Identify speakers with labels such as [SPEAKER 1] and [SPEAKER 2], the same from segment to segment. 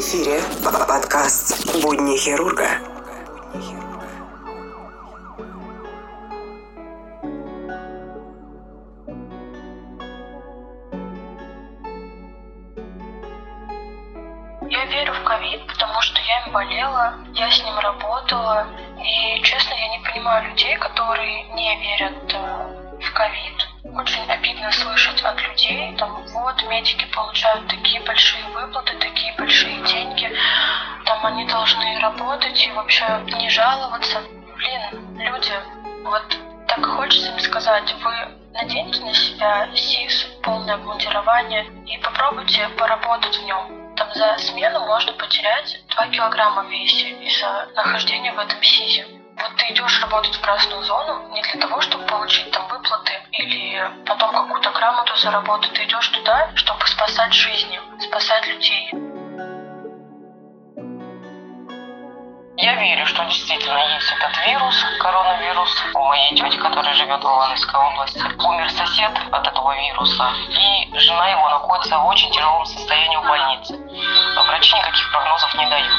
[SPEAKER 1] эфире подкаст «Будни хирурга».
[SPEAKER 2] Я верю в ковид, потому что я им болела, я с ним работала. И, честно, я не понимаю людей, которые не верят э, в ковид. Очень обидно слышать от людей, там, вот, медики получают такие большие выплаты, такие большие деньги, там они должны работать и вообще не жаловаться. Блин, люди, вот так хочется им сказать, вы наденьте на себя СИС, полное обмундирование и попробуйте поработать в нем. Там за смену можно потерять 2 килограмма в весе из-за нахождения в этом СИЗе. Вот ты идешь работать в красную зону не для того, чтобы получить там выплаты или потом какую-то грамоту заработать. Ты идешь туда, чтобы спасать жизни, спасать людей.
[SPEAKER 3] Я верю, что действительно есть этот вирус, коронавирус. У моей тети, которая живет в Ивановской области, умер сосед от этого вируса, и жена его находится в очень тяжелом состоянии в больнице. Врачи никаких прогнозов не дают.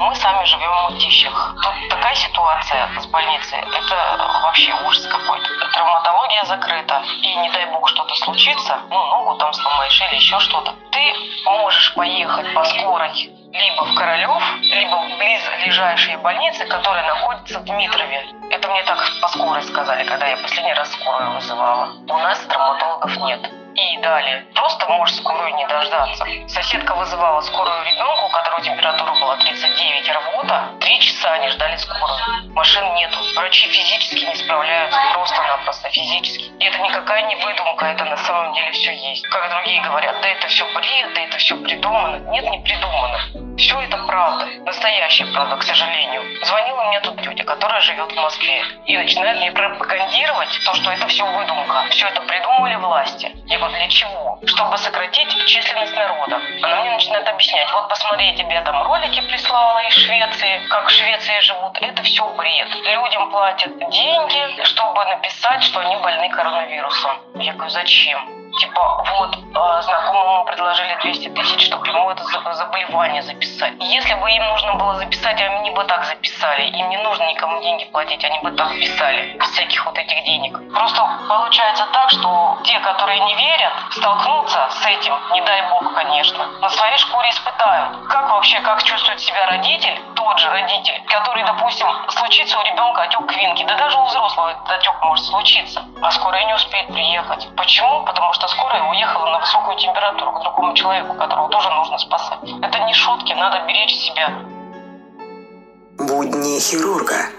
[SPEAKER 3] Мы сами живем в Мытищах. Тут такая ситуация с больницей, это вообще ужас какой-то. Травматология закрыта, и не дай бог что-то случится, ну, ногу там сломаешь или еще что-то. Ты можешь поехать по скорой либо в Королев, либо в близлежащие больницы, которые находятся в Дмитрове. Это мне так по скорой сказали, когда я последний раз скорую вызывала. У нас травматологов нет. И далее. Просто можешь скорую не дождаться. Соседка вызывала скорую ребенку, у которого температура была 39 рвота. Три часа они ждали скорую. Машин нету. Врачи физически не справляются. Просто-напросто физически. И это никакая не выдумка, это на самом деле все есть. Как другие говорят, да это все бред, да это все придумано. Нет, не придумано. Все это правда. Настоящая правда, к сожалению. Звонила мне тут тетя, которая живет в Москве. И начинает мне пропагандировать то, что это все выдумка. Все это придумали власти. Я говорю, для чего? Чтобы сократить численность народа. Она мне начинает объяснять, вот посмотри, я тебе там ролики прислала из Швеции, как в Швеции живут. Это все бред. Людям платят деньги, чтобы написать, что они больны коронавирусом. Я говорю, зачем? Типа, вот, э, знакомому предложили 200 тысяч, чтобы ему это заболевание записать. Если бы им нужно было записать, они бы так записали. Им не нужно никому деньги платить, они бы так писали, без всяких вот этих денег. Просто получается так, что те, которые не верят, столкнутся с этим, не дай бог, конечно, на своей шкуре испытают. Как вообще, как чувствует себя родитель, тот же родитель, который, допустим, случится у ребенка отек квинки, да даже у взрослого этот отек может случиться, а скорая не успеет приехать. Почему? Потому что скорая уехала на высокую температуру к другому человеку, которого тоже нужно спасать. Это не шутки, надо беречь себя.
[SPEAKER 1] Будни хирурга.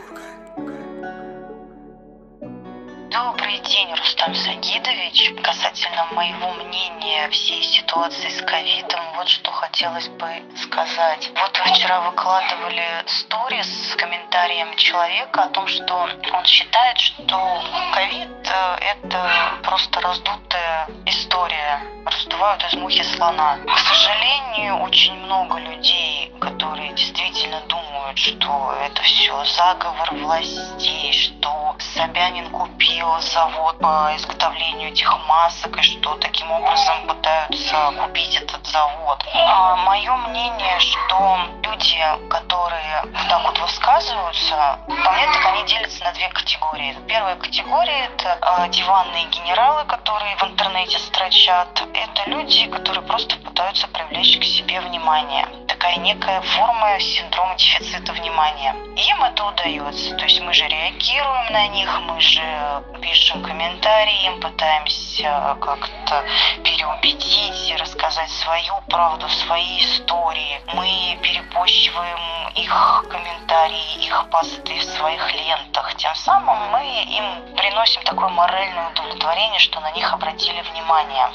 [SPEAKER 4] Добрый день, Рустам Сагидович. Касательно моего мнения всей ситуации с ковидом, вот что хотелось бы сказать. Вот вы вчера выкладывали сторис с комментарием человека о том, что он считает, что ковид э, это просто раздутая история, раздувают из мухи слона. К сожалению, очень много людей, которые действительно думают, что это все заговор властей, что Собянин купил завод по изготовлению этих масок и что таким образом пытаются купить этот завод. А мое мнение, что люди, которые так вот высказываются, по мне так они делятся на две категории. Первая категория это э, диванные генералы, которые в интернете строчат. Это люди, которые просто пытаются привлечь к себе внимание такая некая форма синдрома дефицита внимания. Им это удается. То есть мы же реагируем на них, мы же пишем комментарии, им пытаемся как-то переубедить рассказать свою правду, свои истории. Мы перепощиваем их комментарии, их посты в своих лентах. Тем самым мы им приносим такое моральное удовлетворение, что на них обратили внимание.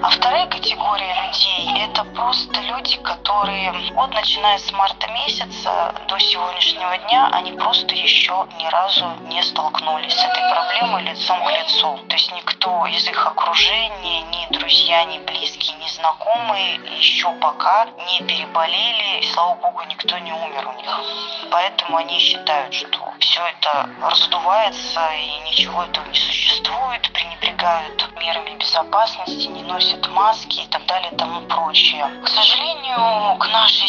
[SPEAKER 4] А вторая категория людей – это просто люди, которые вот начиная с марта месяца до сегодняшнего дня, они просто еще ни разу не столкнулись с этой проблемой лицом к лицу. То есть никто из их окружения, ни друзья, ни близкие, ни знакомые еще пока не переболели, и слава богу, никто не умер у них. Поэтому они считают, что все это раздувается и ничего этого не существует, пренебрегают мерами безопасности, не носят маски и так далее и тому прочее. К сожалению, к нашей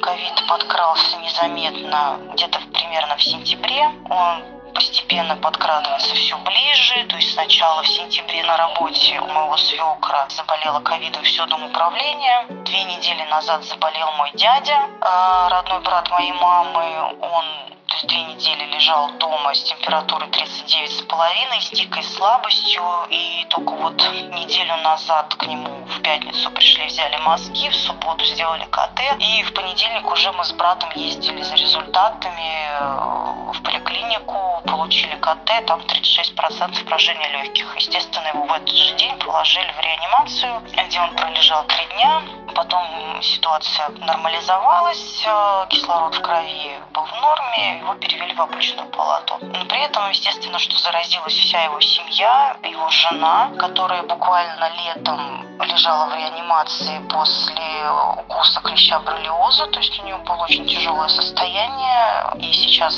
[SPEAKER 4] ковид подкрался незаметно где-то примерно в сентябре. Он постепенно подкрадывается все ближе. То есть сначала в сентябре на работе у моего свекра заболела ковидом все дом управления. Две недели назад заболел мой дядя, э, родной брат моей мамы. Он две недели лежал дома с температурой 39,5, с дикой слабостью. И только вот неделю назад к нему в пятницу пришли, взяли мазки, в субботу сделали КТ. И в понедельник уже мы с братом ездили за результатами э, в поликлинику, получили КТ, там 36% поражения легких. Естественно, его в этот же день положили в реанимацию, где он пролежал три дня. Потом ситуация нормализовалась, э, кислород в крови был в норме, его перевели в обычную палату. Но при этом, естественно, что заразилась вся его семья, его жена, которая буквально летом лежала в реанимации после укуса клеща бролиоза, то есть у нее было очень тяжелое состояние, и сейчас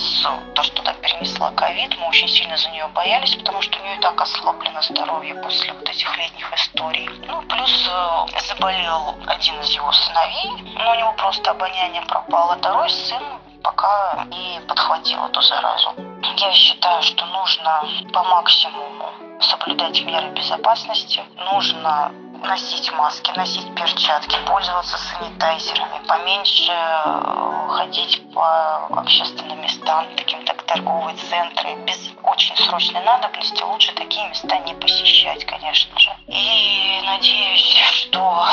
[SPEAKER 4] то, что туда перенесла ковид, мы очень сильно за нее боялись, потому что у нее и так ослаблено здоровье после вот этих летних историй. Ну, плюс э, заболел один из его сыновей, но у него просто обоняние пропало. Второй сын пока не подхватил эту заразу. Я считаю, что нужно по максимуму соблюдать меры безопасности, нужно носить маски, носить перчатки, пользоваться санитайзерами, поменьше э, ходить по общественным местам, таким как торговые центры, без очень срочной надобности лучше такие места не посещать, конечно же. И надеюсь, что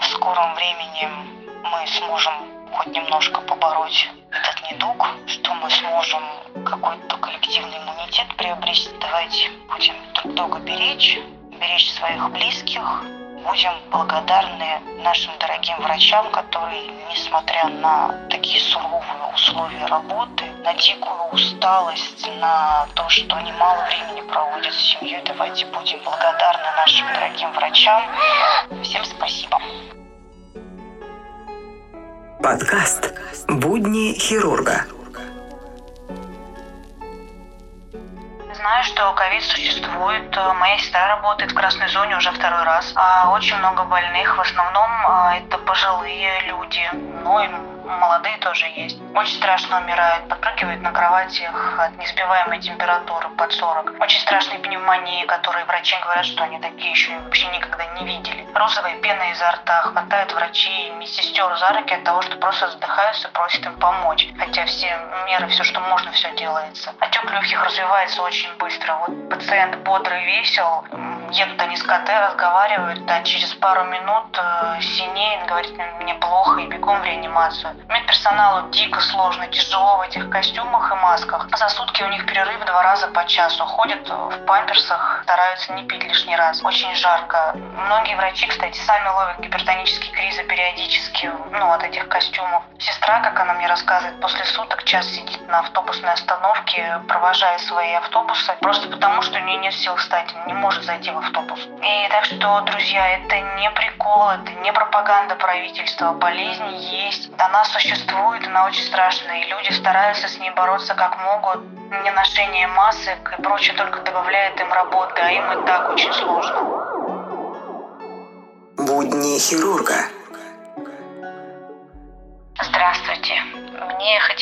[SPEAKER 4] в скором времени мы сможем хоть немножко побороть этот недуг, что мы сможем какой-то коллективный иммунитет приобрести. Давайте будем друг друга беречь, беречь своих близких, будем благодарны нашим дорогим врачам, которые, несмотря на такие суровые условия работы, на дикую усталость, на то, что они мало времени проводят с семьей, давайте будем благодарны нашим дорогим врачам. Всем спасибо.
[SPEAKER 1] Подкаст «Будни хирурга».
[SPEAKER 5] Знаю, что ковид существует. Моя сестра работает в красной зоне уже второй раз. А очень много больных. В основном а, это пожилые люди. Ну и молодые тоже есть. Очень страшно умирают, подпрыгивают на кроватях от несбиваемой температуры под 40. Очень страшные пневмонии, которые врачи говорят, что они такие еще вообще никогда не видели. Розовая пена изо рта, хватают врачи и медсестер за руки от того, что просто задыхаются, просят им помочь. Хотя все меры, все, что можно, все делается. Отек легких развивается очень быстро. Вот пациент бодрый, весел, едут они с КТ, разговаривают, а через пару минут э, синеет, говорит, мне плохо, и бегом в реанимацию. Медперсоналу дико сложно, тяжело в этих костюмах и масках. За сутки у них перерыв два раза по часу. Ходят в памперсах, стараются не пить лишний раз. Очень жарко. Многие врачи, кстати, сами ловят гипертонические кризы периодически, ну, от этих костюмов. Сестра, как она мне рассказывает, после суток час сидит на автобусной остановке, провожая свои автобусы, просто потому, что у нее нет сил встать, не может зайти в автобус. И так что, друзья, это не прикол, это не пропаганда правительства. Болезнь есть, она существует, она очень страшная, и люди стараются с ней бороться как могут. Неношение масок и прочее только добавляет им работы, а им и так очень сложно.
[SPEAKER 1] Будни хирурга.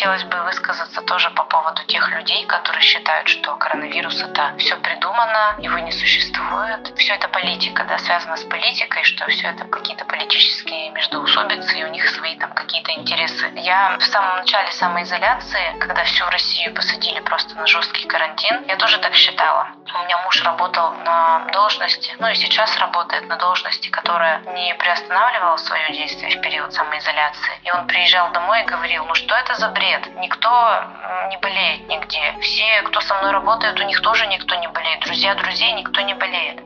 [SPEAKER 6] Хотелось бы высказаться тоже по поводу тех людей, которые считают, что коронавирус это все придумано, его не существует. Все это политика, да, связано с политикой, что все это какие-то политические междоусобицы, и у них свои там какие-то интересы. Я в самом начале самоизоляции, когда всю Россию посадили просто на жесткий карантин, я тоже так считала. У меня муж работал на должности, ну и сейчас работает на должности, которая не приостанавливала свое действие в период самоизоляции. И он приезжал домой и говорил, ну что это за бред? Никто не болеет нигде. Все, кто со мной работает, у них тоже никто не болеет. Друзья друзей никто не болеет.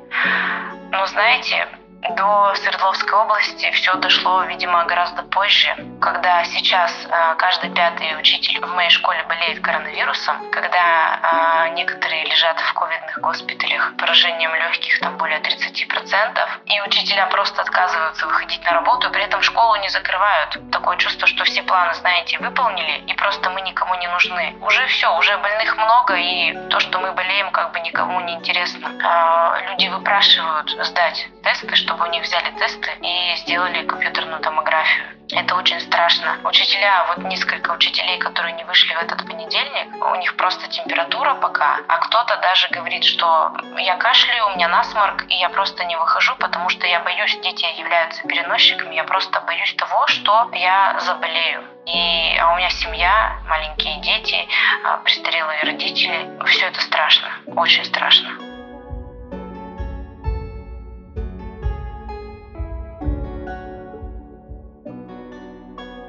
[SPEAKER 6] Но знаете, до Свердловской области все дошло, видимо, гораздо позже, когда сейчас э, каждый пятый учитель в моей школе болеет коронавирусом, когда э, некоторые лежат в ковидных госпиталях поражением легких там более 30%, и учителя просто отказываются выходить на работу, при этом школу не закрывают. Такое чувство, что все планы, знаете, выполнили, и просто мы никому не нужны. Уже все, уже больных много, и то, что мы болеем, как бы никому не интересно. Э, люди выпрашивают сдать тесты, чтобы у них взяли тесты и сделали компьютерную томографию. Это очень страшно. Учителя, вот несколько учителей, которые не вышли в этот понедельник, у них просто температура пока, а кто-то даже говорит, что я кашляю, у меня насморк, и я просто не выхожу, потому что я боюсь, дети являются переносчиками, я просто боюсь того, что я заболею. И, а у меня семья, маленькие дети, а, престарелые родители. Все это страшно, очень страшно.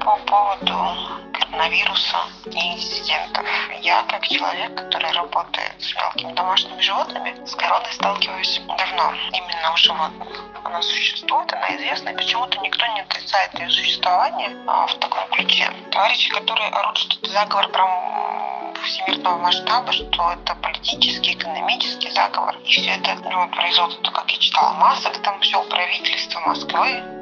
[SPEAKER 7] По поводу коронавируса и инцидентов. Я, как человек, который работает с мелкими домашними животными, с короной сталкиваюсь давно. Именно у животных. Она существует, она известна, и почему-то никто не отрицает ее существование а, в таком ключе. Товарищи, которые орут, что это заговор прям всемирного масштаба, что это политический, экономический заговор. И все это ну, производство, как я читала, масок, там все у правительства Москвы,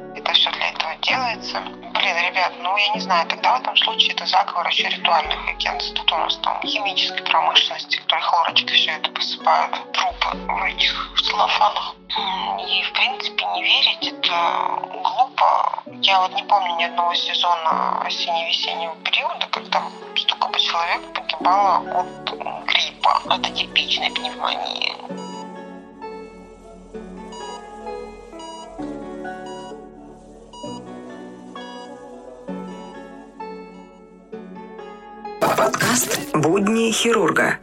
[SPEAKER 7] делается. Блин, ребят, ну я не знаю, тогда в этом случае это заговор еще ритуальных агентств. Тут у нас там химической промышленности, которые хлорочкой все это посыпают, трупы в этих целлофанах. И, в принципе, не верить это глупо. Я вот не помню ни одного сезона осенне-весеннего периода, когда столько бы человек погибало от гриппа, от атипичной пневмонии.
[SPEAKER 1] Хирурга».